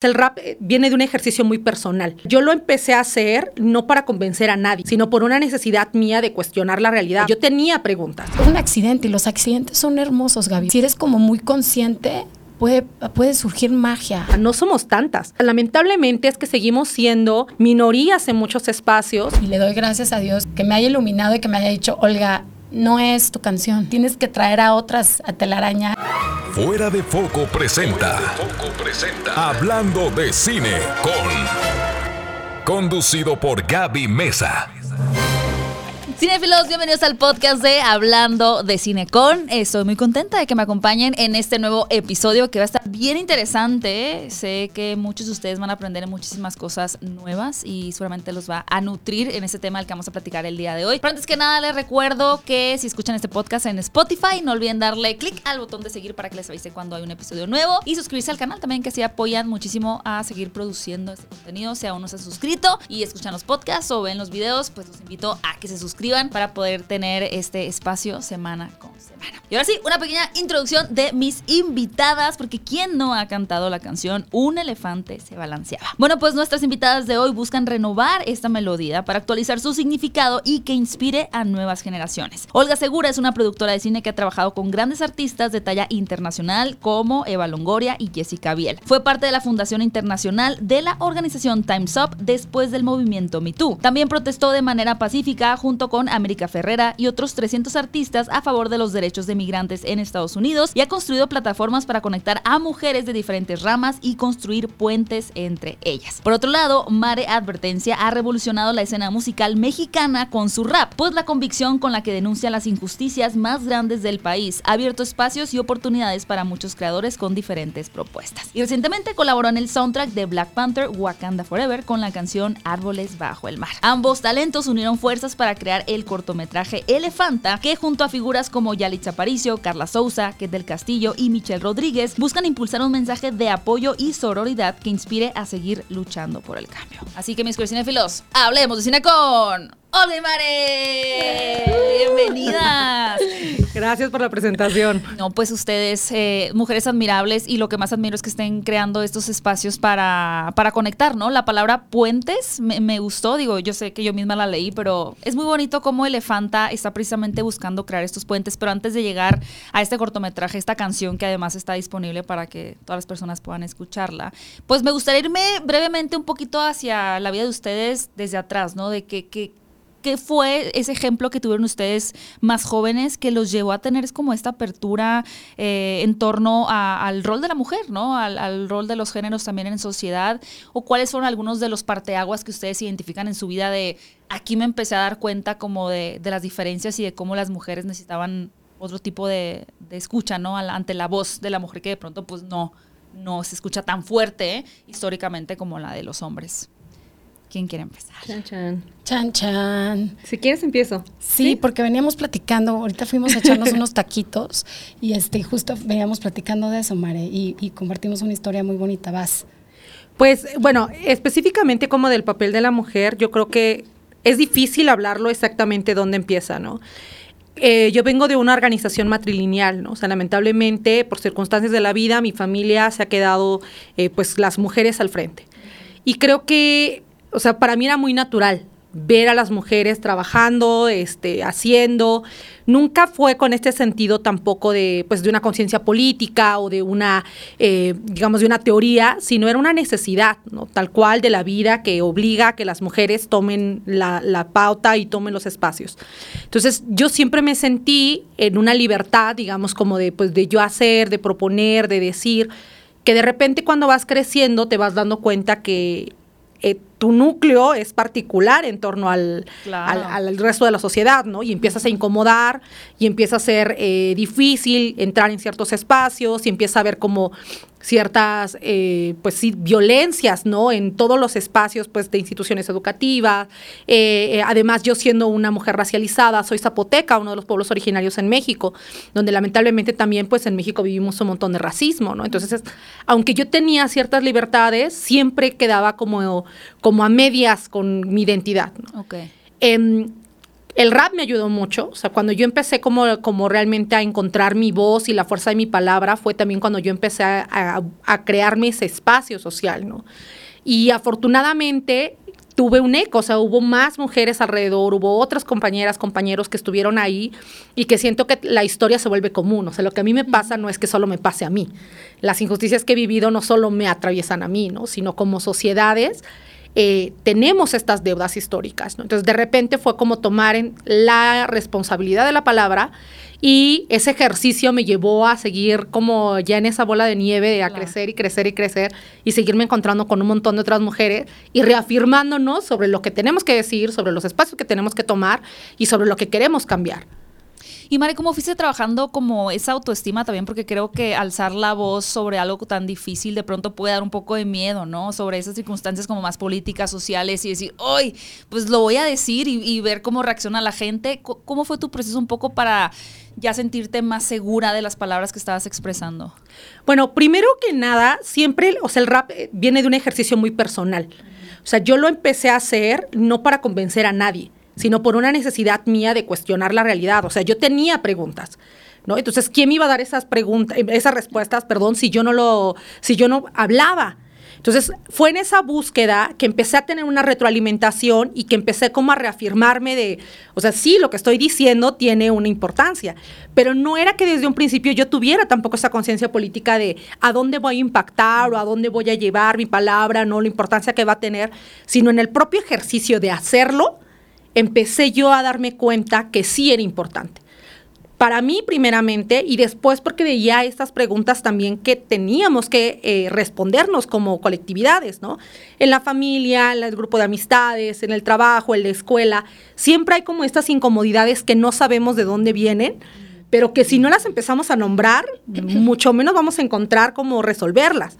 El rap eh, viene de un ejercicio muy personal. Yo lo empecé a hacer no para convencer a nadie, sino por una necesidad mía de cuestionar la realidad. Yo tenía preguntas. Un accidente y los accidentes son hermosos, Gaby. Si eres como muy consciente, Puede, puede, surgir magia. No somos tantas. Lamentablemente es que seguimos siendo minorías en muchos espacios. Y le doy gracias a Dios que me haya iluminado y que me haya dicho, Olga, no es tu canción. Tienes que traer a otras a telaraña. Fuera de Foco presenta. Foco presenta. Hablando de cine con. Conducido por Gaby Mesa. Cinefilos, bienvenidos al podcast de Hablando de Cine con. Estoy muy contenta de que me acompañen en este nuevo episodio que va a estar bien interesante. Sé que muchos de ustedes van a aprender muchísimas cosas nuevas y seguramente los va a nutrir en este tema del que vamos a platicar el día de hoy. Pero antes que nada, les recuerdo que si escuchan este podcast en Spotify, no olviden darle clic al botón de seguir para que les avise cuando hay un episodio nuevo y suscribirse al canal también, que así apoyan muchísimo a seguir produciendo este contenido. Si aún no se han suscrito y escuchan los podcasts o ven los videos, pues los invito a que se suscriban para poder tener este espacio semana con semana. Y ahora sí, una pequeña introducción de mis invitadas, porque ¿quién no ha cantado la canción Un elefante se balanceaba? Bueno, pues nuestras invitadas de hoy buscan renovar esta melodía para actualizar su significado y que inspire a nuevas generaciones. Olga Segura es una productora de cine que ha trabajado con grandes artistas de talla internacional como Eva Longoria y Jessica Biel. Fue parte de la Fundación Internacional de la organización Time's Up después del movimiento Me Too. También protestó de manera pacífica junto con América Ferrera y otros 300 artistas a favor de los derechos de migrantes en Estados Unidos y ha construido plataformas para conectar a mujeres de diferentes ramas y construir puentes entre ellas. Por otro lado, Mare Advertencia ha revolucionado la escena musical mexicana con su rap, pues la convicción con la que denuncia las injusticias más grandes del país ha abierto espacios y oportunidades para muchos creadores con diferentes propuestas. Y recientemente colaboró en el soundtrack de Black Panther Wakanda Forever con la canción Árboles bajo el mar. Ambos talentos unieron fuerzas para crear el cortometraje Elefanta, que junto a figuras como Yalitza Aparicio, Carla Souza, Ket del Castillo y Michelle Rodríguez buscan impulsar un mensaje de apoyo y sororidad que inspire a seguir luchando por el cambio. Así que mis cinéfilos, hablemos de cine con Olga y Mare. Bienvenidas. Gracias por la presentación. No, pues ustedes, eh, mujeres admirables, y lo que más admiro es que estén creando estos espacios para, para conectar, ¿no? La palabra puentes me, me, gustó, digo, yo sé que yo misma la leí, pero es muy bonito cómo Elefanta está precisamente buscando crear estos puentes, pero antes de llegar a este cortometraje, esta canción que además está disponible para que todas las personas puedan escucharla, pues me gustaría irme brevemente un poquito hacia la vida de ustedes desde atrás, ¿no? De que, que ¿Qué fue ese ejemplo que tuvieron ustedes más jóvenes que los llevó a tener como esta apertura eh, en torno al rol de la mujer, ¿no? Al, rol de los géneros también en sociedad? ¿O cuáles fueron algunos de los parteaguas que ustedes identifican en su vida de aquí me empecé a dar cuenta como de, las diferencias y de cómo las mujeres necesitaban otro tipo de, escucha, ¿no? Ante la voz de la mujer que de pronto pues no, no se escucha tan fuerte históricamente como la de los hombres. ¿Quién quiere empezar? Chan, chan. Chan, chan. Si quieres, empiezo. Sí, porque veníamos platicando, ahorita fuimos a echarnos unos taquitos y este, justo veníamos platicando de eso, Mare, y, y compartimos una historia muy bonita. Vas. Pues, bueno, específicamente como del papel de la mujer, yo creo que es difícil hablarlo exactamente dónde empieza, ¿no? Eh, yo vengo de una organización matrilineal, ¿no? O sea, lamentablemente, por circunstancias de la vida, mi familia se ha quedado, eh, pues, las mujeres al frente. Y creo que o sea, para mí era muy natural ver a las mujeres trabajando, este, haciendo. Nunca fue con este sentido tampoco de, pues, de una conciencia política o de una, eh, digamos, de una teoría, sino era una necesidad, ¿no? Tal cual de la vida que obliga a que las mujeres tomen la, la pauta y tomen los espacios. Entonces, yo siempre me sentí en una libertad, digamos, como de, pues, de yo hacer, de proponer, de decir, que de repente cuando vas creciendo te vas dando cuenta que eh, tu núcleo es particular en torno al, al, resto de la sociedad, ¿no? Y empiezas a incomodar y empieza a ser eh, difícil entrar en ciertos espacios y empieza a ver como ciertas, eh, pues sí, violencias, ¿no? En todos los espacios, pues, de instituciones educativas. Eh, además, yo siendo una mujer racializada, soy zapoteca, uno de los pueblos originarios en México, donde lamentablemente también, pues, en México vivimos un montón de racismo, ¿no? Entonces, aunque yo tenía ciertas libertades, siempre quedaba como como a medias con mi identidad. Okay. El rap me ayudó mucho, o sea, cuando yo empecé como, como realmente a encontrar mi voz y la fuerza de mi palabra, fue también cuando yo empecé a, a, a crearme ese espacio social, ¿no? Y afortunadamente tuve un eco, o sea, hubo más mujeres alrededor, hubo otras compañeras, compañeros que estuvieron ahí y que siento que la historia se vuelve común, o sea, lo que a mí me pasa no es que solo me pase a mí, las injusticias que he vivido no solo me atraviesan a mí, ¿no? Sino como sociedades eh, tenemos estas deudas históricas. ¿no? Entonces, de repente fue como tomar en la responsabilidad de la palabra y ese ejercicio me llevó a seguir como ya en esa bola de nieve, a Claro. crecer y crecer y crecer y seguirme encontrando con un montón de otras mujeres y reafirmándonos sobre lo que tenemos que decir, sobre los espacios que tenemos que tomar y sobre lo que queremos cambiar. Y Mari, ¿cómo fuiste trabajando como esa autoestima también? Porque creo que alzar la voz sobre algo tan difícil de pronto puede dar un poco de miedo, ¿no? Sobre esas circunstancias como más políticas, sociales y decir, hoy, pues lo voy a decir y, y ver cómo reacciona la gente. ¿Cómo fue tu proceso un poco para ya sentirte más segura de las palabras que estabas expresando? Bueno, primero que nada, siempre, o sea, el rap eh, viene de un ejercicio muy personal. O sea, yo lo empecé a hacer no para convencer a nadie, sino por una necesidad mía de cuestionar la realidad. O sea, yo tenía preguntas. ¿No? Entonces, ¿quién me iba a dar esas preguntas, esas respuestas, perdón, si yo no lo, si yo no hablaba? Entonces, fue en esa búsqueda que empecé a tener una retroalimentación y que empecé como a reafirmarme de, o sea, sí, lo que estoy diciendo tiene una importancia, pero no era que desde un principio yo tuviera tampoco esa conciencia política de a dónde voy a impactar o a dónde voy a llevar mi palabra, no la importancia que va a tener, sino en el propio ejercicio de hacerlo, empecé yo a darme cuenta que sí era importante para mí primeramente y después porque veía estas preguntas también que teníamos que eh, respondernos como colectividades, ¿no? En la familia, en el grupo de amistades, en el trabajo, en la escuela, siempre hay como estas incomodidades que no sabemos de dónde vienen, pero que si no las empezamos a nombrar, mucho menos vamos a encontrar cómo resolverlas.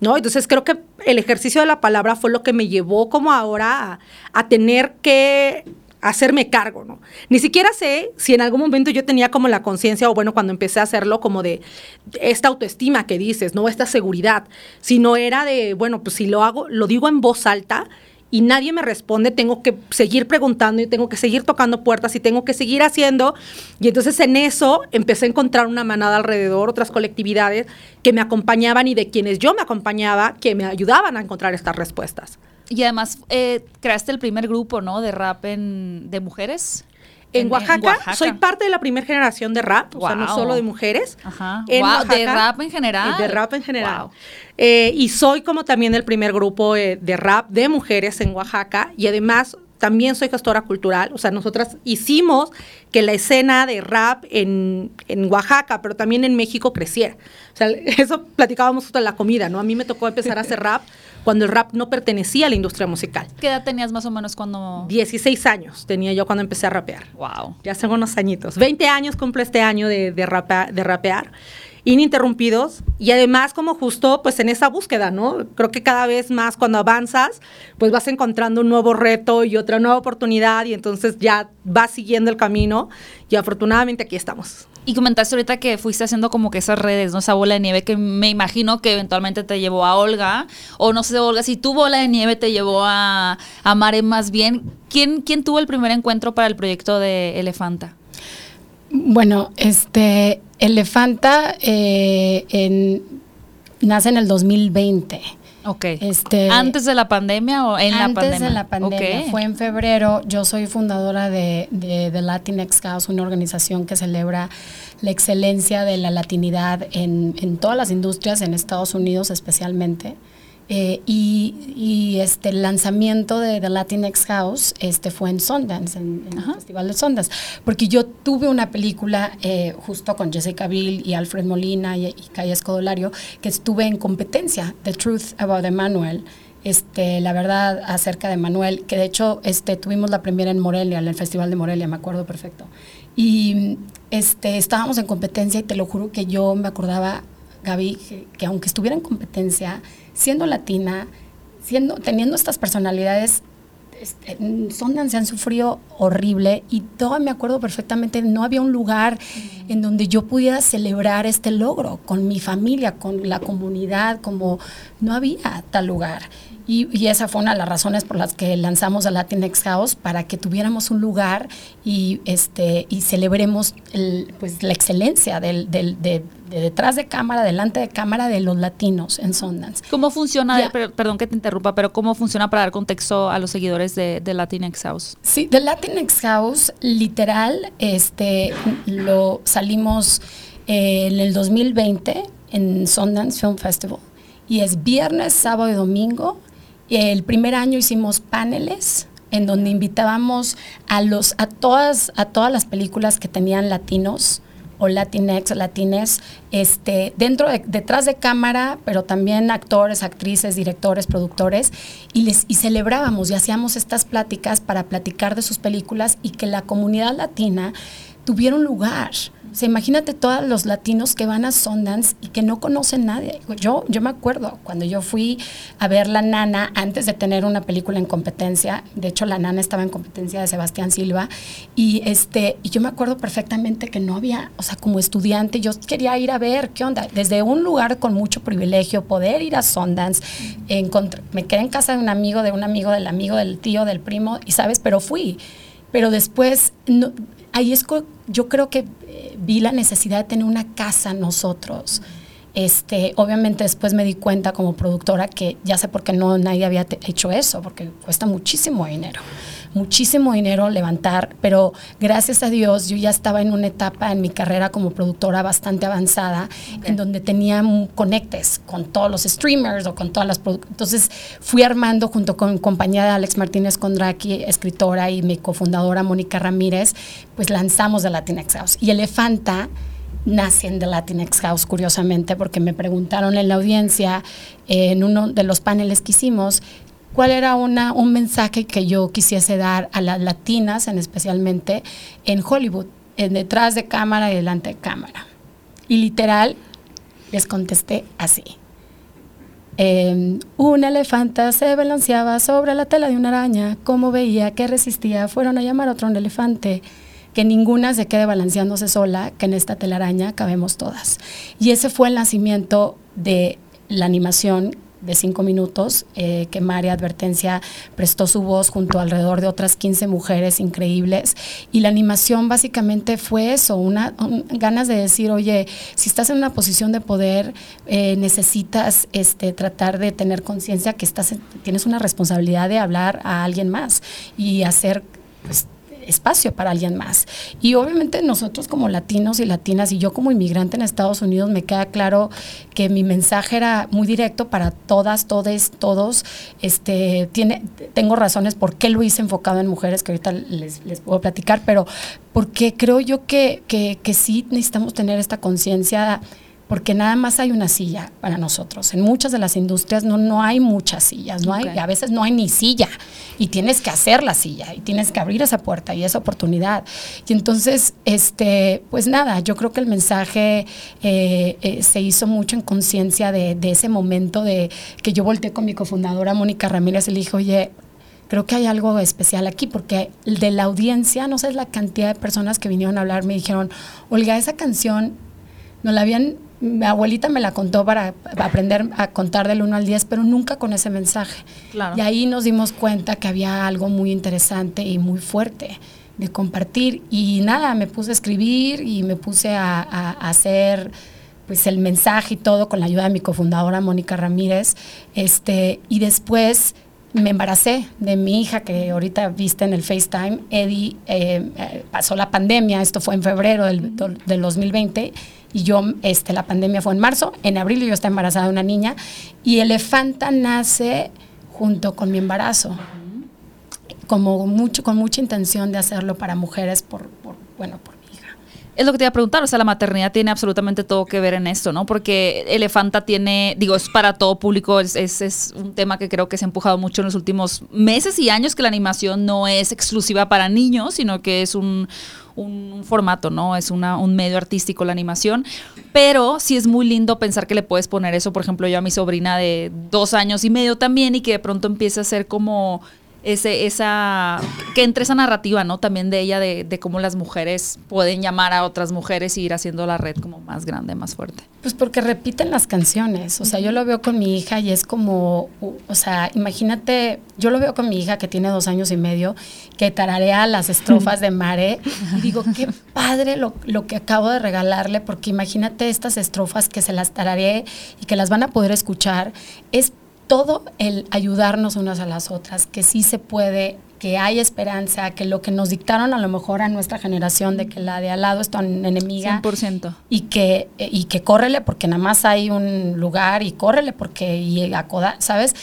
¿No? Entonces creo que el ejercicio de la palabra fue lo que me llevó como ahora a, tener que hacerme cargo, ¿no? Ni siquiera sé si en algún momento yo tenía como la conciencia, o bueno, cuando empecé a hacerlo, como de esta autoestima que dices, ¿no? Esta seguridad, sino era de, bueno, pues si lo hago, lo digo en voz alta y nadie me responde, tengo que seguir preguntando y tengo que seguir tocando puertas y tengo que seguir haciendo. Y entonces en eso empecé a encontrar una manada alrededor, otras colectividades que me acompañaban y de quienes yo me acompañaba, que me ayudaban a encontrar estas respuestas. Y además eh, creaste el primer grupo, ¿no? De rap en, de mujeres. En Oaxaca, soy parte de la primera generación de rap, o sea, no solo de mujeres. Ajá. En Wow, de rap en general. y De rap en general. Wow. Eh, y soy como también el primer grupo eh, de rap de mujeres en Oaxaca y además también soy gestora cultural, o sea, nosotras hicimos que la escena de rap en, en Oaxaca, pero también en México creciera. O sea, eso platicábamos en la comida, ¿no? A mí me tocó empezar a hacer rap cuando el rap no pertenecía a la industria musical. ¿Qué edad tenías más o menos cuando...? 16 años tenía yo cuando empecé a rapear. Wow. Ya hace unos añitos. 20 años cumple este año de, de, de rapear, ininterrumpidos. Y además, como justo, pues en esa búsqueda, ¿no? Creo que cada vez más cuando avanzas, pues vas encontrando un nuevo reto y otra nueva oportunidad. Y entonces ya vas siguiendo el camino. Y afortunadamente aquí estamos. Y comentaste ahorita que fuiste haciendo como que esas redes, ¿no? Esa bola de nieve que me imagino que eventualmente te llevó a Olga. O no sé, Olga, si tu bola de nieve te llevó a, a Mare más bien. ¿Quién, ¿Quién tuvo el primer encuentro para el proyecto de Elefanta? Bueno, este, Elefanta eh, en- nace en el 2020. Ok. Este, ¿Antes de la pandemia o en la antes pandemia? de la pandemia, fue en febrero. Yo soy fundadora de, de, de Latinx House, una organización que celebra la excelencia de la latinidad en, en todas las industrias, en Estados Unidos especialmente. Eh, y, y, este el lanzamiento de The Latinx House este, fue en Sundance, en, en el. Festival de Sundance, porque yo tuve una película eh, justo con Jessica Biel y Alfred Molina y, y Calle Escodolario, que estuve en competencia, The Truth About Emmanuel, este, la verdad acerca de Manuel, que de hecho este, tuvimos la primera en Morelia, en el Festival de Morelia, me acuerdo perfecto. Y este, estábamos en competencia y te lo juro que yo me acordaba, Gaby, que, que aunque estuviera en competencia, siendo latina, siendo, teniendo estas personalidades este, Sundance han sufrido horrible y todo me acuerdo perfectamente, no había un lugar en donde yo pudiera celebrar este logro con mi familia, con la comunidad, como no había tal lugar. Y, esa fue una de las razones por las que lanzamos a Latinx House, para que tuviéramos un lugar y, este, y celebremos el, pues, la excelencia del, del, de, detrás de cámara, delante de cámara de los latinos en Sundance. ¿Cómo funciona, perdón que te interrumpa, pero cómo funciona para dar contexto a los seguidores de, de Latinx House? Sí, de Latinx House, literal, este, lo salimos eh, en el 2020 en Sundance Film Festival y es viernes, sábado y domingo el primer año hicimos paneles en donde invitábamos a los a todas a todas las películas que tenían latinos o latinex, latines, este, dentro de, detrás de cámara, pero también actores, actrices, directores, productores, y les y celebrábamos y hacíamos estas pláticas para platicar de sus películas y que la comunidad latina tuviera un lugar o sea, imagínate todos los latinos que van a Sundance y que no conocen nadie. Yo, yo me acuerdo cuando yo fui a ver La Nana antes de tener una película en competencia. De hecho, La Nana estaba en competencia de Sebastián Silva. Y, este, y yo me acuerdo perfectamente que no había, o sea, como estudiante, yo quería ir a ver qué onda. Desde un lugar con mucho privilegio, poder ir a Sundance. me quedé en casa de un amigo, de un amigo, del amigo, del tío, del primo, y sabes, pero fui. Pero después, no, ahí es yo creo que eh, vi la necesidad de tener una casa nosotros. Este, obviamente después me di cuenta como productora que ya sé por qué no nadie había hecho eso, porque cuesta muchísimo dinero muchísimo dinero levantar, pero gracias a Dios yo ya estaba en una etapa en mi carrera como productora bastante avanzada, en donde tenía conectes con todos los streamers o con todas las entonces fui armando junto con mi compañera Alex Martínez Condraki, escritora y mi cofundadora Mónica Ramírez, pues lanzamos The Latinx House. Y Elefanta nace en The Latinx House, curiosamente, porque me preguntaron en la audiencia, en uno de los paneles que hicimos, cuál era una, un mensaje que yo quisiese dar a las latinas, en especialmente en Hollywood, en detrás de cámara y delante de cámara. Y literal, les contesté así. Eh, una elefanta se balanceaba sobre la tela de una araña. Como veía que resistía, fueron a llamar a otro elefante. Que ninguna se quede balanceándose sola, que en esta telaraña cabemos todas. Y ese fue el nacimiento de la animación de cinco minutos, eh, que María Advertencia prestó su voz junto alrededor de otras 15 mujeres increíbles. Y la animación básicamente fue eso, una, ganas de decir, oye, si estás en una posición de poder, eh, necesitas este, tratar de tener conciencia que estás, tienes una responsabilidad de hablar a alguien más y hacer pues, espacio para alguien más. Y obviamente nosotros como latinos y latinas y yo como inmigrante en Estados Unidos me queda claro que mi mensaje era muy directo para todas, todes, todos. Este, tiene, tengo razones por qué lo hice enfocado en mujeres que ahorita les, les puedo platicar, pero porque creo yo que, que, que sí necesitamos tener esta conciencia porque nada más hay una silla para nosotros. En muchas de las industrias no, no hay muchas sillas, no hay, a veces no hay ni silla y tienes que hacer la silla y tienes que abrir esa puerta y esa oportunidad. Y entonces, este, pues nada, yo creo que el mensaje eh, eh, se hizo mucho en conciencia de, de, ese momento de que yo volteé con mi cofundadora Mónica Ramírez y le dije, oye, creo que hay algo especial aquí, porque de la audiencia, no sé la cantidad de personas que vinieron a hablar, me dijeron, Olga, esa canción no la habían mi abuelita me la contó para aprender a contar del 1 al 10, pero nunca con ese mensaje. Y ahí nos dimos cuenta que había algo muy interesante y muy fuerte de compartir. Y nada, me puse a escribir y me puse a, hacer pues el mensaje y todo con la ayuda de mi cofundadora Mónica Ramírez. Este, y después me embaracé de mi hija que ahorita viste en el FaceTime. Eddie eh, pasó la pandemia, esto fue en febrero del, del 2020 y yo, este, la pandemia fue en marzo, en abril yo estaba embarazada de una niña y Elefanta nace junto con mi embarazo, como mucho, con mucha intención de hacerlo para mujeres por, por bueno, por es lo que te iba a preguntar, o sea, la maternidad tiene absolutamente todo que ver en esto, ¿no? Porque Elefanta tiene, digo, es para todo público, es, es, un tema que creo que se ha empujado mucho en los últimos meses y años, que la animación no es exclusiva para niños, sino que es un, un formato, ¿no? Es un medio artístico la animación, pero sí es muy lindo pensar que le puedes poner eso, por ejemplo, yo a mi sobrina de dos años y medio también y que de pronto empiece a ser como ese, esa, que entre esa narrativa, ¿no? También de ella, de, de cómo las mujeres pueden llamar a otras mujeres y ir haciendo la red como más grande, más fuerte. Pues porque repiten las canciones, o sea, yo lo veo con mi hija y es como, o sea, imagínate, yo lo veo con mi hija que tiene dos años y medio, que tararea las estrofas de Mare, y digo, qué padre lo, lo que acabo de regalarle, porque imagínate estas estrofas que se las tararé y que las van a poder escuchar, es todo el ayudarnos unas a las otras, que sí se puede, que hay esperanza, que lo que nos dictaron a lo mejor a nuestra generación de que la de al lado es tu enemiga 100%. y que y que córrele porque nada más hay un lugar y córrele porque y acoda, ¿sabes?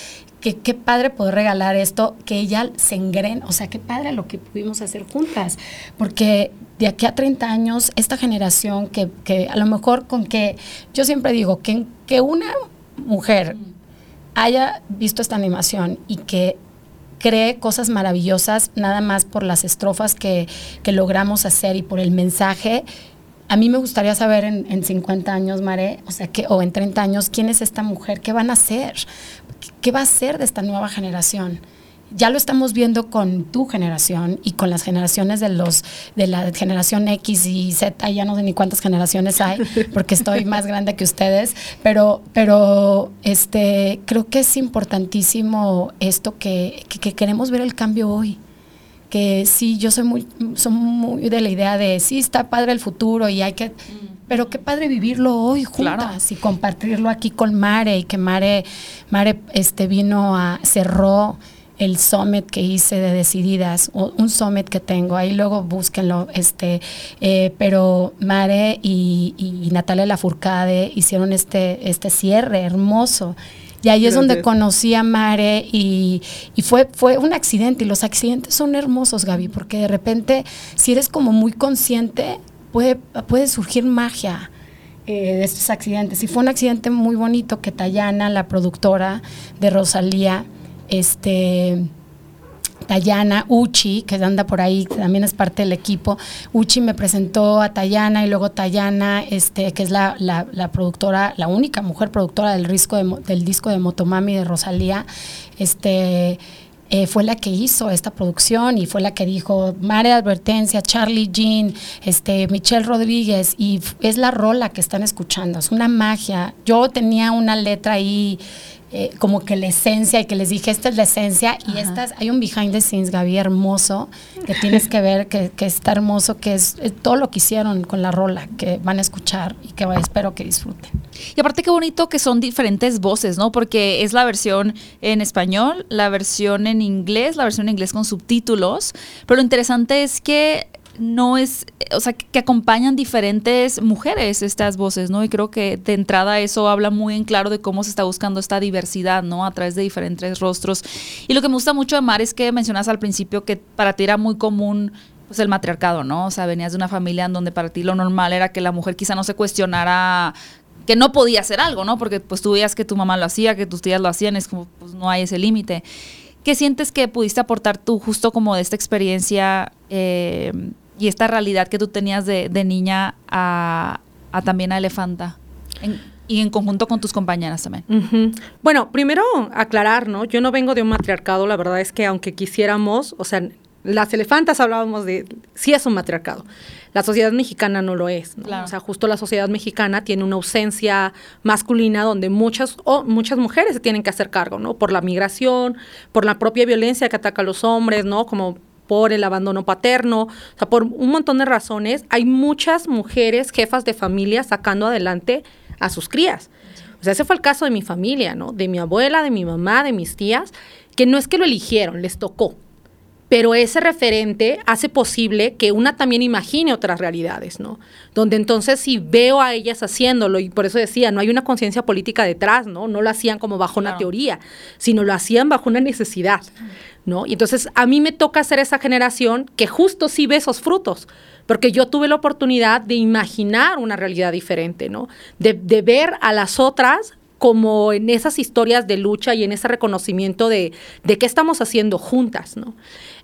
Que qué padre poder regalar esto, que ella se engren, o sea, qué padre lo que pudimos hacer juntas, porque de aquí a 30 años, esta generación que, que a lo mejor con que, yo siempre digo, que, que una mujer haya visto esta animación y que cree cosas maravillosas nada más por las estrofas que, que logramos hacer y por el mensaje. A mí me gustaría saber en, en 50 años, Mare, o sea, que, o en 30 años, quién es esta mujer, qué van a hacer, qué, va a hacer de esta nueva generación ya lo estamos viendo con tu generación y con las generaciones de los de la generación X y Z, ya no sé ni cuántas generaciones hay, porque estoy más grande que ustedes, pero pero este creo que es importantísimo esto que, que, que queremos ver el cambio hoy que sí, yo soy muy, soy muy de la idea de sí, está padre el futuro y hay que, pero qué padre vivirlo hoy juntas Claro. y compartirlo aquí con Mare y que Mare, Mare este, vino a, cerró el summit que hice de Decididas, o un summit que tengo, ahí luego búsquenlo, este, eh, pero Mare y, y Natalia Lafourcade hicieron este, este cierre hermoso. Y ahí es donde conocí a Mare y, y fue, fue un accidente. Y los accidentes son hermosos, Gaby, porque de repente, si eres como muy consciente, puede, puede surgir magia eh, de estos accidentes. Y fue un accidente muy bonito que Tayana, la productora de Rosalía, este Tayana, Uchi, que anda por ahí, también es parte del equipo. Uchi me presentó a Tayana y luego Tayana, este, que es la, la- productora, la única mujer productora del disco de, del disco de Motomami de Rosalía, este, eh, fue la que hizo esta producción y fue la que dijo Mare Advertencia, Charlie Jean, este, Michelle Rodríguez, y es la rola que están escuchando, es una magia. Yo tenía una letra ahí eh, como que la esencia y que les dije, esta es la esencia y esta es- hay un behind the scenes, Gaby, hermoso, que tienes que ver, que, que está hermoso, que es, es todo lo que hicieron con la rola, que van a escuchar y que espero que disfruten. Y aparte qué bonito que son diferentes voces, ¿no? Porque es la versión en español, la versión en inglés, la versión en inglés con subtítulos, pero lo interesante es que no es, o sea, que acompañan diferentes mujeres estas voces, ¿no? Y creo que de entrada eso habla muy en claro de cómo se está buscando esta diversidad, ¿no? A través de diferentes rostros. Y lo que me gusta mucho de Mar es que mencionas al principio que para ti era muy común pues el matriarcado, ¿no? O sea, venías de una familia en donde para ti lo normal era que la mujer quizá no se cuestionara que no podía hacer algo, ¿no? Porque pues tú veías que tu mamá lo hacía, que tus tías lo hacían, es como pues no hay ese límite. ¿Qué sientes que pudiste aportar tú justo como de esta experiencia eh, y esta realidad que tú tenías de, de niña a, a también a Elefanta? En- y en conjunto con tus compañeras también. Bueno, primero aclarar, ¿no? Yo no vengo de un matriarcado, la verdad es que aunque quisiéramos, o sea, las elefantas hablábamos de, sí es un matriarcado. La sociedad mexicana no lo es, ¿no? Claro. O sea, justo la sociedad mexicana tiene una ausencia masculina donde muchas, o muchas mujeres se tienen que hacer cargo, ¿no? Por la migración, por la propia violencia que ataca a los hombres, ¿no? Como por el abandono paterno, o sea, por un montón de razones, hay muchas mujeres jefas de familia sacando adelante a sus crías. O sea, ese fue el caso de mi familia, ¿no? De mi abuela, de mi mamá, de mis tías, que no es que lo eligieron, les tocó. Pero ese referente hace posible que una también imagine otras realidades, ¿no? Donde entonces si veo a ellas haciéndolo, y por eso decía, no hay una conciencia política detrás, ¿no? No lo hacían como bajo una teoría, sino lo hacían bajo una necesidad, ¿no? Y entonces a mí me toca ser esa generación que justo sí ve esos frutos, porque yo tuve la oportunidad de imaginar una realidad diferente, ¿no? De, de ver a las otras como en esas historias de lucha y en ese reconocimiento de, de qué estamos haciendo juntas, ¿no?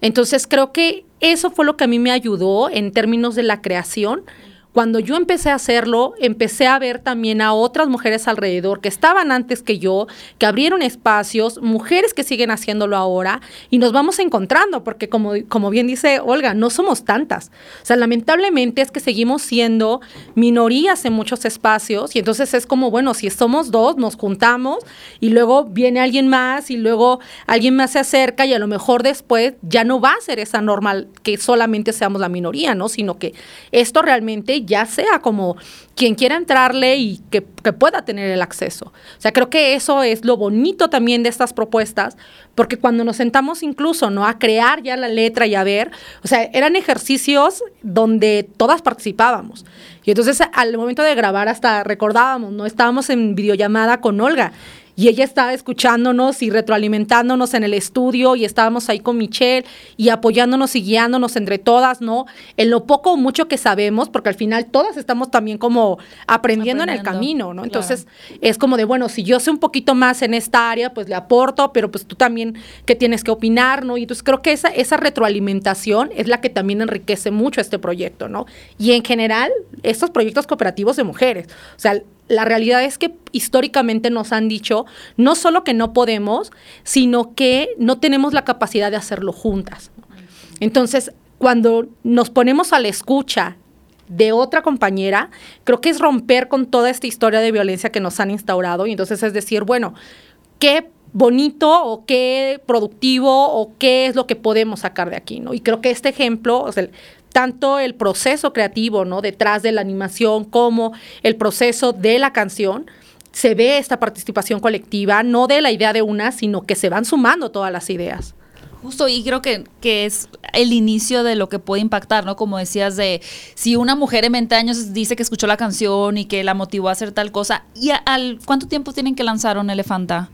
Entonces creo que eso fue lo que a mí me ayudó en términos de la creación, cuando yo empecé a hacerlo, empecé a ver también a otras mujeres alrededor que estaban antes que yo, que abrieron espacios, mujeres que siguen haciéndolo ahora, y nos vamos encontrando, porque como, como bien dice Olga, no somos tantas. O sea, lamentablemente es que seguimos siendo minorías en muchos espacios, y entonces es como, bueno, si somos dos, nos juntamos, y luego viene alguien más, y luego alguien más se acerca, y a lo mejor después ya no va a ser esa normal que solamente seamos la minoría, ¿no? Sino que esto realmente ya sea como quien quiera entrarle y que, pueda tener el acceso. O sea, creo que eso es lo bonito también de estas propuestas, porque cuando nos sentamos incluso, ¿no? A crear ya la letra y a ver, o sea, eran ejercicios donde todas participábamos. Y entonces al momento de grabar hasta recordábamos, ¿no? Estábamos en videollamada con Olga y ella estaba escuchándonos y retroalimentándonos en el estudio y estábamos ahí con Michelle y apoyándonos y guiándonos entre todas, ¿no? En lo poco o mucho que sabemos, porque al final todas estamos también como aprendiendo, en el camino, ¿no? Entonces es como de, bueno, si yo sé un poquito más en esta área, pues le aporto, pero pues tú también, ¿qué tienes que opinar, ¿no? Y entonces creo que esa, esa retroalimentación es la que también enriquece mucho este proyecto, ¿no? Y en general, estos proyectos cooperativos de mujeres, o sea, la realidad es que históricamente nos han dicho no solo que no podemos, sino que no tenemos la capacidad de hacerlo juntas. Entonces, cuando nos ponemos a la escucha de otra compañera, creo que es romper con toda esta historia de violencia que nos han instaurado y entonces es decir, bueno, qué bonito o qué productivo o qué es lo que podemos sacar de aquí, ¿no? Y creo que este ejemplo, o sea, tanto el proceso creativo, ¿no? Detrás de la animación como el proceso de la canción, se ve esta participación colectiva, no de la idea de una, sino que se van sumando todas las ideas. Justo, y creo que, que, es el inicio de lo que puede impactar, ¿no? Como decías, de si una mujer en 20 años dice que escuchó la canción y que la motivó a hacer tal cosa, ¿y al cuánto tiempo tienen que lanzar un elefanta?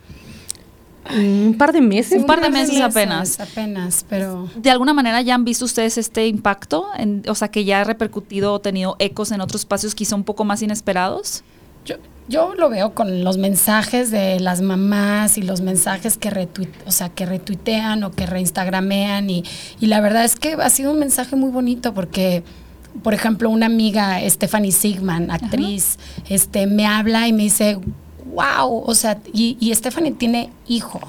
Un par de meses. Un par de meses, apenas. Apenas, pero... ¿De alguna manera ya han visto ustedes este impacto? o sea, que ya ha repercutido o tenido ecos en otros espacios quizá un poco más inesperados? Yo, yo lo veo con los mensajes de las mamás y los mensajes que, o sea, que retuitean o que reinstagramean y, y la verdad es que ha sido un mensaje muy bonito porque por ejemplo, una amiga, Stephanie Sigman, actriz, este, me habla y me dice, wow, o sea, y, y Stephanie tiene hijo,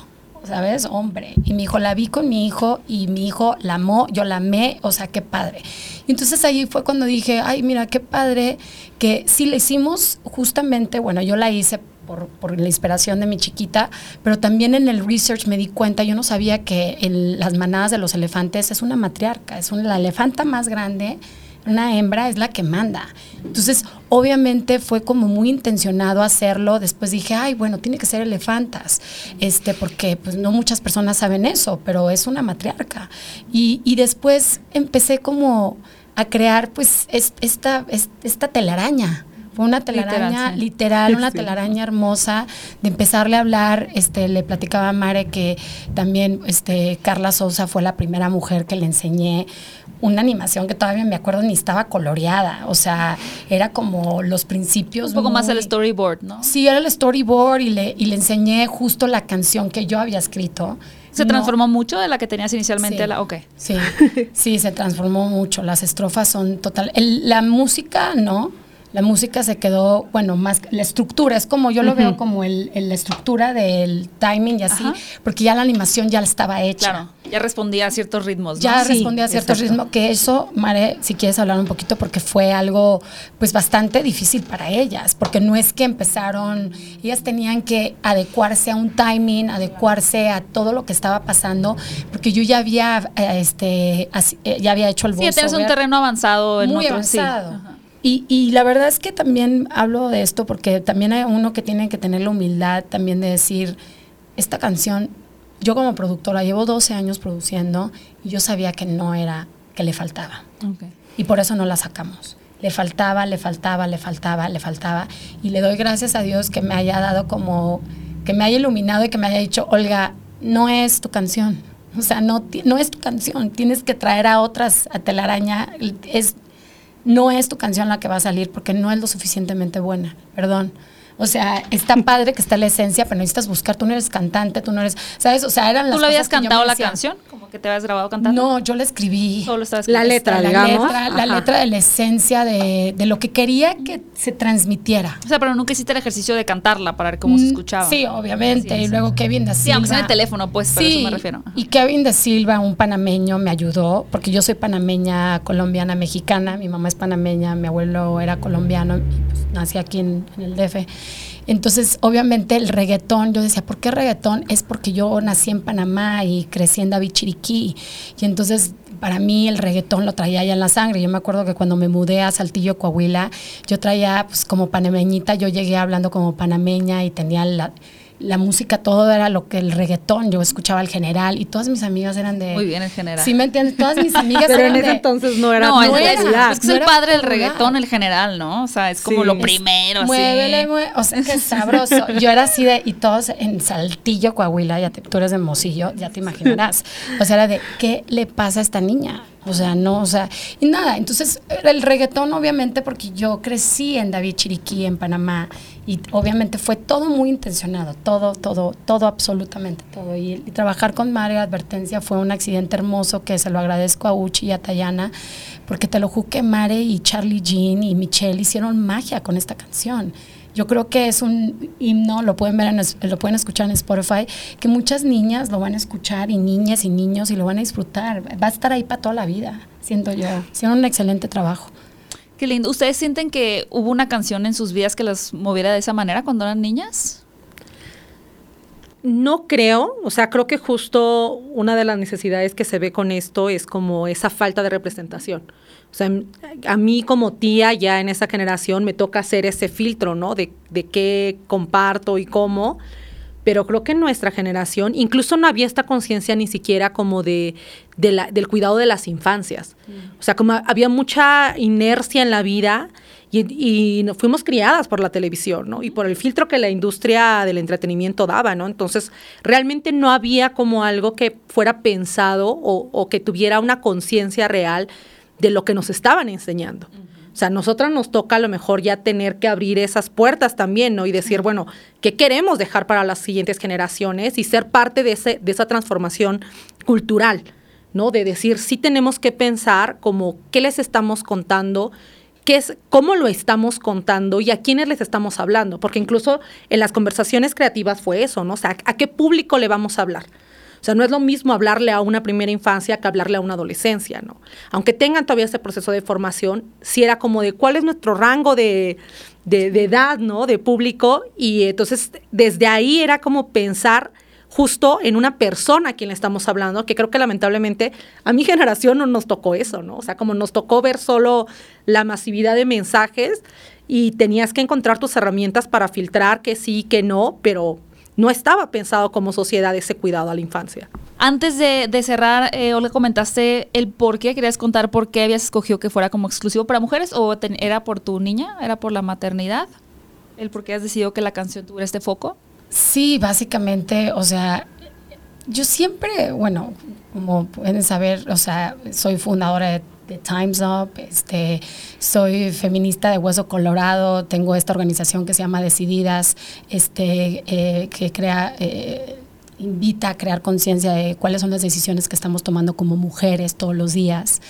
¿sabes? Hombre. Y mi hijo la vi con mi hijo y mi hijo la amó, yo la amé, o sea, qué padre. Y entonces ahí fue cuando dije, ay, mira, qué padre que si le hicimos justamente, bueno, yo la hice por, por, la inspiración de mi chiquita, pero también en el research me di cuenta, yo no sabía que en las manadas de los elefantes es una matriarca, es una, la elefanta más grande una hembra es la que manda. Entonces, obviamente fue como muy intencionado hacerlo. Después dije, ay, bueno, tiene que ser elefantas, este, porque pues no muchas personas saben eso, pero es una matriarca. Y, y después empecé como a crear pues esta, esta telaraña. Fue una telaraña literal, una telaraña hermosa de empezarle a hablar. Este, le platicaba a Mare que también este, Carla Sosa fue la primera mujer que le enseñé una animación que todavía me acuerdo ni estaba coloreada, o sea, era como los principios. Un poco más el storyboard, ¿no? Sí, era el storyboard y le, y le enseñé justo la canción que yo había escrito. ¿Se transformó mucho de la que tenías inicialmente? Sí, la, ok. Sí, sí, se transformó mucho. Las estrofas son total. la música, no la música se quedó, bueno, más la estructura, es como yo lo veo como el, la estructura del timing y así, porque ya la animación ya estaba hecha. Claro, ya respondía a ciertos ritmos. Ya respondía a ciertos ritmos, que eso, Mare, si quieres hablar un poquito, porque fue algo pues bastante difícil para ellas, porque no es que empezaron, ellas tenían que adecuarse a un timing, adecuarse a todo lo que estaba pasando, porque yo ya había, este, eh, ya había hecho el voiceover. Sí, tienes un terreno avanzado en muy avanzado. Y, la verdad es que también hablo de esto porque también hay uno que tiene que tener la humildad también de decir, esta canción, yo como productora llevo 12 años produciendo y yo sabía que no era, que le faltaba. Y por eso no la sacamos. Le faltaba, le faltaba, le faltaba, le faltaba. Y le doy gracias a Dios que me haya dado como, que me haya iluminado y que me haya dicho, Olga, no es tu canción. O sea, no, no es tu canción. Tienes que traer a otras a telaraña. Es no es tu canción la que va a salir porque no es lo suficientemente buena, perdón. O sea, está padre que está la esencia, pero necesitas buscar, tú no eres cantante, tú no eres, ¿sabes? O sea, eran las ¿Tú lo habías cantado la canción? ¿Como que te habías grabado cantando? No, yo la escribí. Solo estabas La letra, la digamos. letra, la letra de la esencia de, de lo que quería que se transmitiera. O sea, pero nunca hiciste el ejercicio de cantarla para ver cómo se Mm, escuchaba. Sí, obviamente. Sí, y sí. luego Kevin da Sí, Silva. aunque sea en el teléfono, pues, pero sí, eso me refiero. Ajá. Y Kevin da Silva, un panameño, me ayudó, porque yo soy panameña, colombiana, mexicana. Mi mamá es panameña, mi abuelo era colombiano, y pues, nací aquí en, en el DF. Entonces, obviamente, el reggaetón, yo decía, ¿por qué reggaetón? Es porque yo nací en Panamá y crecí en David Chiriquí. Y entonces, para mí, el reggaetón lo traía ya en la sangre. Yo me acuerdo que cuando me mudé a Saltillo, Coahuila, yo traía, pues, como panameñita, yo llegué hablando como panameña y tenía la la música, todo era lo que el reggaetón, yo escuchaba al general y todas mis amigas eran de... Muy bien, el general. Sí, me entiendes, todas mis amigas Pero eran en ese de- entonces no era no, es, no es- era. es que es no el era padre del reggaetón, el general, ¿no? O sea, es como Sí. lo Es- primero, así. Muévele, mue- o sea, qué sabroso. Yo era así de, y todos en Saltillo, Coahuila, ya te- tú eres de Mocillo, ya te imaginarás. O sea, era de, ¿qué le pasa a esta niña? O sea, no, o sea, y nada, entonces era el reggaetón obviamente porque yo crecí en David Chiriquí, en Panamá, y obviamente fue todo muy intencionado, todo, todo, todo, absolutamente todo. Y, trabajar con Mario Advertencia fue un accidente hermoso que se lo agradezco a Uchi y a Tayana, porque te lo juro que Mare y Charlie Jean y Michelle hicieron magia con esta canción. Yo creo que es un himno, lo pueden ver, en, lo pueden escuchar en Spotify, que muchas niñas lo van a escuchar y niñas y niños y lo van a disfrutar. Va a estar ahí para toda la vida, siento yo. Hicieron un excelente trabajo. Qué lindo. ¿Ustedes sienten que hubo una canción en sus vidas que las moviera de esa manera cuando eran niñas? No creo, o sea, creo que justo una de las necesidades que se ve con esto es como esa falta de representación. O sea, a mí como tía ya en esa generación me toca hacer ese filtro, ¿no? De, de qué comparto y cómo, pero creo que en nuestra generación incluso no había esta conciencia ni siquiera como de, de la- del cuidado de las infancias. O sea, como había mucha inercia en la vida y, fuimos criadas por la televisión, ¿no? Y por el filtro que la industria del entretenimiento daba, ¿no? Entonces, realmente no había como algo que fuera pensado o, o que tuviera una conciencia real de lo que nos estaban enseñando. O sea, a nosotras nos toca a lo mejor ya tener que abrir esas puertas también, ¿no? Y decir, bueno, ¿qué queremos dejar para las siguientes generaciones? Y ser parte de, ese, de esa transformación cultural, ¿no? De decir, sí tenemos que pensar como qué les estamos contando, qué es, cómo lo estamos contando y a quiénes les estamos hablando. Porque incluso en las conversaciones creativas fue eso, ¿no? O sea, ¿a qué público le vamos a hablar? O sea, no es lo mismo hablarle a una primera infancia que hablarle a una adolescencia, ¿no? Aunque tengan todavía ese proceso de formación, si era como de cuál es nuestro rango de, de- de edad, ¿no? De público. Y entonces, desde ahí era como pensar justo en una persona a quien le estamos hablando, que creo que lamentablemente a mi generación no nos tocó eso, ¿no? O sea, como nos tocó ver solo la masividad de mensajes y tenías que encontrar tus herramientas para filtrar que sí, que no, pero no estaba pensado como sociedad ese cuidado a la infancia. Antes de, de cerrar, eh, Olga, comentaste el por qué. ¿Querías contar por qué habías escogido que fuera como exclusivo para mujeres o ten- era por tu niña? ¿Era por la maternidad? ¿El por qué has decidido que la canción tuviera este foco? Sí, básicamente, o sea, yo siempre, bueno, como pueden saber, o sea, soy fundadora de, de Times Up, este, soy feminista de Hueso Colorado, tengo esta organización que se llama Decididas, este, eh, que crea, eh, invita a crear conciencia de cuáles son las decisiones que estamos tomando como mujeres todos los días.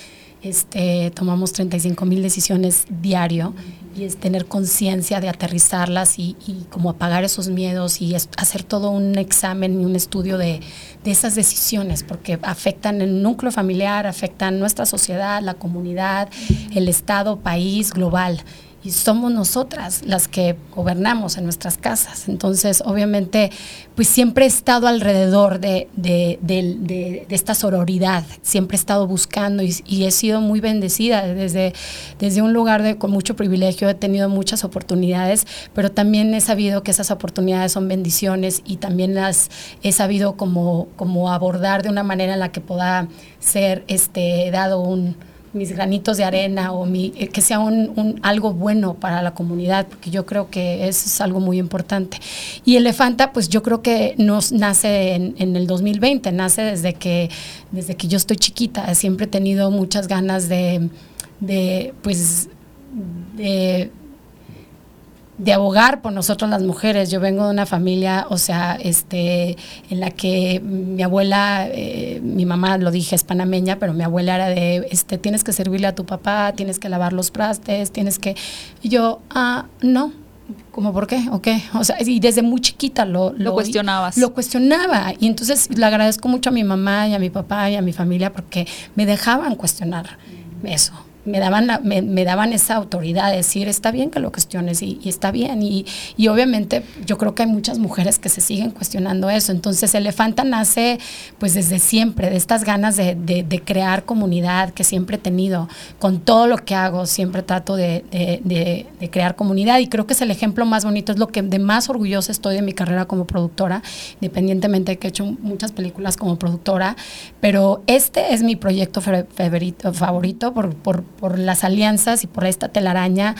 Este, tomamos 35 mil decisiones diario y es tener conciencia de aterrizarlas y, como apagar esos miedos y hacer todo un examen y un estudio de esas decisiones porque afectan el núcleo familiar, afectan nuestra sociedad, la comunidad, el Estado, país, global y somos nosotras las que gobernamos en nuestras casas. Entonces, obviamente, pues siempre he estado alrededor de, de, de- esta sororidad, siempre he estado buscando y, he sido muy bendecida desde, desde un lugar con mucho privilegio, he tenido muchas oportunidades, pero también he sabido que esas oportunidades son bendiciones y también las he sabido como, como abordar de una manera en la que pueda ser este, dado un mis granitos de arena o mi, eh, que sea un, algo bueno para la comunidad, porque yo creo que eso es algo muy importante. Y Elefanta, pues yo creo que nos nace en, el 2020, nace desde que, desde que yo estoy chiquita, siempre he tenido muchas ganas de pues, de de abogar por nosotros las mujeres. Yo vengo de una familia, o sea, este, en la que mi abuela, eh, mi mamá, lo dije, es panameña, pero mi abuela era de, este, tienes que servirle a tu papá, tienes que lavar los trastes, tienes que... Y yo, ah, no, ¿Cómo por qué? ¿O qué? O sea, y desde muy chiquita lo, lo, cuestionabas. Lo cuestionaba. Y entonces le agradezco mucho a mi mamá y a mi papá y a mi familia porque me dejaban cuestionar eso me daban, me, daban esa autoridad de decir, está bien que lo cuestiones y, está bien. Y, y, obviamente yo creo que hay muchas mujeres que se siguen cuestionando eso. Entonces Elefanta nace pues desde siempre, de estas ganas de, de, crear comunidad que siempre he tenido. Con todo lo que hago siempre trato de, de, crear comunidad y creo que es el ejemplo más bonito, es lo que de más orgullosa estoy de mi carrera como productora, independientemente de que he hecho muchas películas como productora, pero este es mi proyecto favorito, favorito por, por por las alianzas y por esta telaraña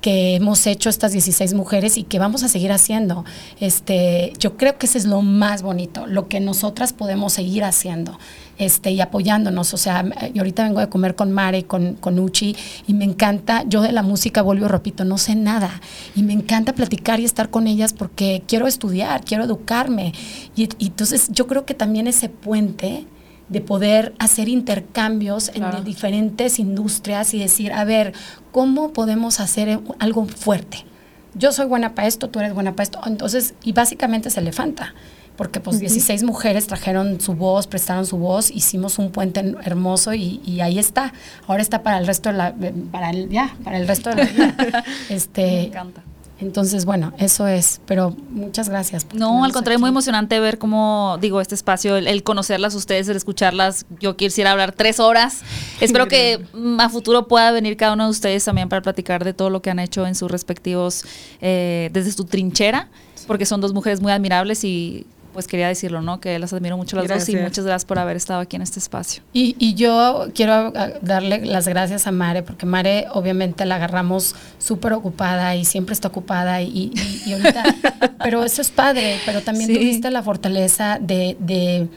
que hemos hecho estas 16 mujeres y que vamos a seguir haciendo. Este, yo creo que ese es lo más bonito, lo que nosotras podemos seguir haciendo. Este, y apoyándonos. O sea, yo ahorita vengo de comer con Mare, con, con Uchi, y me encanta, yo de la música, vuelvo y repito, no sé nada. Y me encanta platicar y estar con ellas porque quiero estudiar, quiero educarme. y entonces yo creo que también ese puente de poder hacer intercambios en diferentes industrias y decir, a ver, ¿cómo podemos hacer algo fuerte? Yo soy buena para esto, tú eres buena para esto. Entonces, y básicamente se elefanta, porque pues 16 mujeres trajeron su voz, prestaron su voz, hicimos un puente hermoso y, ahí está. Ahora está para el resto de la, para el, ya, para el resto de la vida. este, Me encanta. Entonces, bueno, eso es, pero muchas gracias. No, al contrario, muy emocionante ver cómo, digo, este espacio, el, conocerlas ustedes, el escucharlas. Yo quisiera hablar tres horas. Espero que a futuro pueda venir cada uno de ustedes también para platicar de todo lo que han hecho en sus respectivos, eh, desde su trinchera, porque son dos mujeres muy admirables y pues quería decirlo, ¿no? Que las admiro mucho las dos y muchas gracias por haber estado aquí en este espacio. Y, y yo quiero darle las gracias a Mare, porque Mare obviamente la agarramos súper ocupada y siempre está ocupada y, y, ahorita, pero eso es padre, pero también tuviste la fortaleza de, de,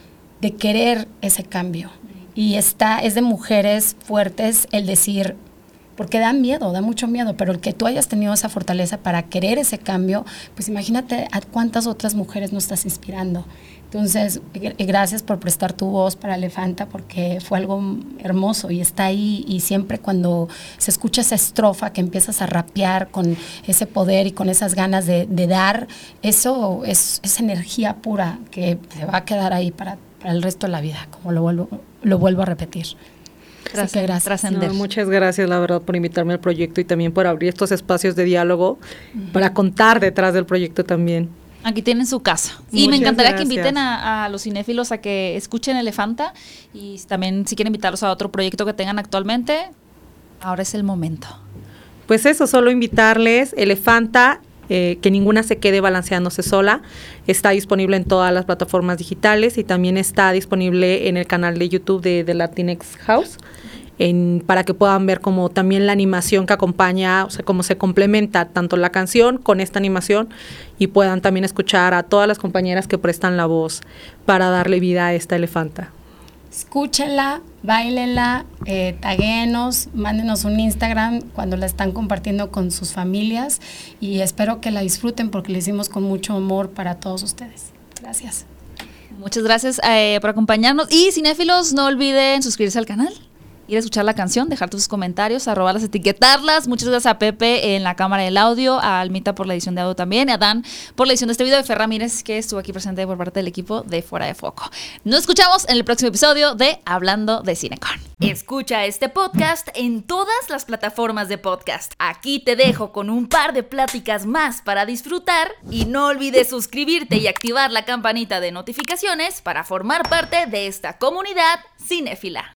de querer ese cambio. Y está, es de mujeres fuertes el decir, porque da miedo, da mucho miedo, pero el que tú hayas tenido esa fortaleza para querer ese cambio, pues imagínate a cuántas otras mujeres nos estás inspirando. Entonces, gracias por prestar tu voz para Elefanta, porque fue algo hermoso y está ahí y siempre cuando se escucha esa estrofa que empiezas a rapear con ese poder y con esas ganas de, dar, eso es, energía pura que te va a quedar ahí para, para el resto de la vida, como lo vuelvo, lo vuelvo a repetir trascender. muchas gracias, la verdad, por invitarme al proyecto y también por abrir estos espacios de diálogo para contar detrás del proyecto también. Aquí tienen su casa. Y me encantaría que inviten a, los cinéfilos a que escuchen Elefanta y también si quieren invitarlos a otro proyecto que tengan actualmente, ahora es el momento. Pues eso, solo invitarles. Elefanta eh, que ninguna se quede balanceándose sola. Está disponible en todas las plataformas digitales y también está disponible en el canal de YouTube de, de Latinx House para que puedan ver como también la animación que acompaña, o sea, cómo se complementa tanto la canción con esta animación y puedan también escuchar a todas las compañeras que prestan la voz para darle vida a esta elefanta. Escúchenla, bailenla, eh, taguenos, mándenos un Instagram cuando la están compartiendo con sus familias y espero que la disfruten porque la hicimos con mucho amor para todos ustedes. Gracias. Muchas gracias eh, por acompañarnos y cinéfilos, no olviden suscribirse al canal ir a escuchar la canción, dejar tus comentarios, arrobarlas, etiquetarlas. Muchas gracias a Pepe en la cámara del audio, a Almita por la edición de audio también, a Dan por la edición de este video, de Fer Ramírez, que estuvo aquí presente por parte del equipo de Fuera de Foco. Nos escuchamos en el próximo episodio de Hablando de Cinecon. Escucha este podcast en todas las plataformas de podcast. Aquí te dejo con un par de pláticas más para disfrutar y no olvides suscribirte y activar la campanita de notificaciones para formar parte de esta comunidad cinéfila.